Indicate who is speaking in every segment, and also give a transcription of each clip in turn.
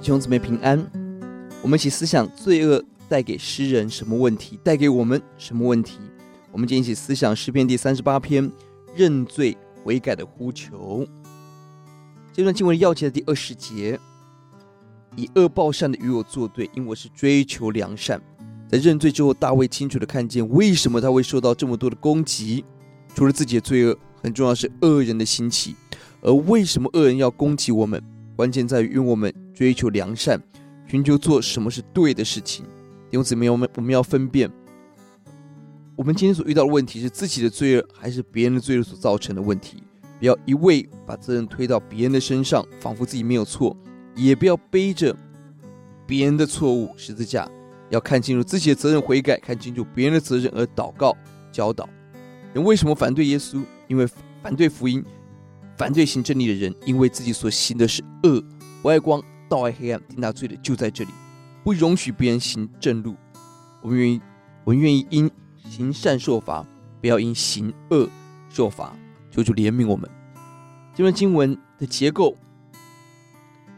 Speaker 1: 弟兄姊妹平安，我们一起思想罪恶带给诗人什么问题，带给我们什么问题？我们今天一起思想诗篇第三十八篇认罪悔改的呼求。这段经文要记的第二十节：以恶报善的与我作对，因我是追求良善。在认罪之后，大卫清楚地看见为什么他会受到这么多的攻击，除了自己的罪恶，很重要是恶人的兴起。而为什么恶人要攻击我们？关键在于，因为我们追求良善，寻求做什么是对的事情。因此，我们我们要分辨，我们今天所遇到的问题是自己的罪恶，还是别人的罪恶所造成的问题。不要一味把责任推到别人的身上，仿佛自己没有错；也不要背着别人的错误十字架。要看清楚自己的责任，悔改；看清楚别人的责任，而祷告教导。人为什么反对耶稣？因为反对福音。反对行正义的人，因为自己所行的是恶，不爱光，倒爱黑暗。定大罪的就在这里，不容许别人行正路。我们愿意，我们愿意因行善受罚，不要因行恶受罚。求主怜悯我们。这段经文的结构，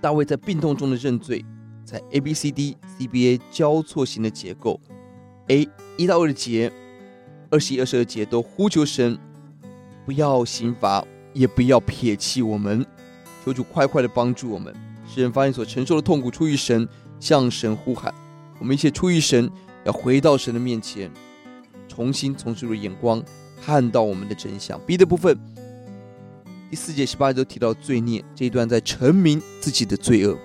Speaker 1: 大卫在病痛中的认罪，在 A B C D C B A 交错型的结构。A 一到二节，二十一、二十二节都呼求神不要刑罚。也不要撇弃我们，求主快快的帮助我们。诗人发现所承受的痛苦出于神，向神呼喊。我们一切出于神，要回到神的面前，重新从主的眼光看到我们的真相。B 的部分，第四节、十八节都提到罪孽这一段，在陈明自己的罪恶。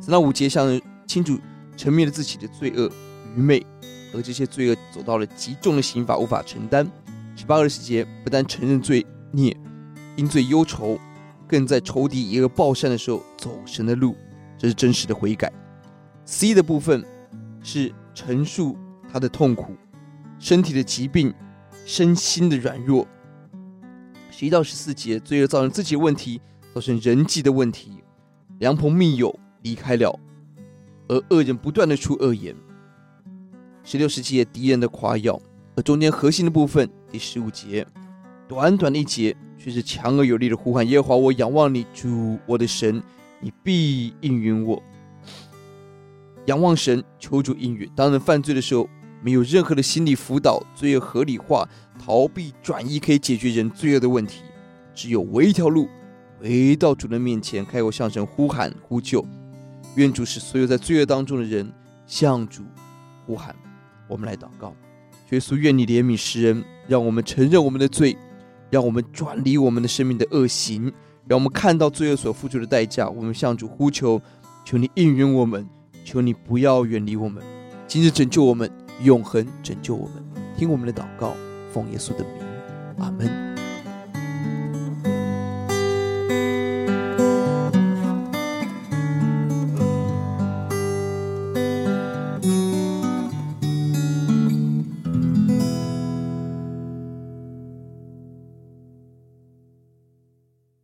Speaker 1: 三到五节向清楚陈明了自己的罪恶愚昧，而这些罪恶走到了极重的刑罚，无法承担。十八二十节不但承认罪孽。因罪忧愁，更在仇敌以恶报善的时候走神的路，这是真实的悔改。C 的部分是陈述他的痛苦、身体的疾病、身心的软弱。十一到十四节，罪恶造成自己的问题，造成人际的问题，良朋密友离开了，而恶人不断的出恶言。十六、十七节，敌人的夸耀，而中间核心的部分，第十五节，短短的一节。却是强而有力的呼喊：耶和华，我仰望你，主我的神，你必应允我。仰望神，求主应允。当人犯罪的时候，没有任何的心理辅导、罪恶合理化、逃避转移可以解决人罪恶的问题。只有唯一条路，回到主的面前，开口向神呼喊呼救。愿主使所有在罪恶当中的人向主呼喊。我们来祷告：耶稣，愿你怜悯世人，让我们承认我们的罪。让我们转离我们的生命的恶行，让我们看到罪恶所付出的代价。我们向主呼求，求你应允我们，求你不要远离我们，今日拯救我们，永恒拯救我们。听我们的祷告，奉耶稣的名，阿门。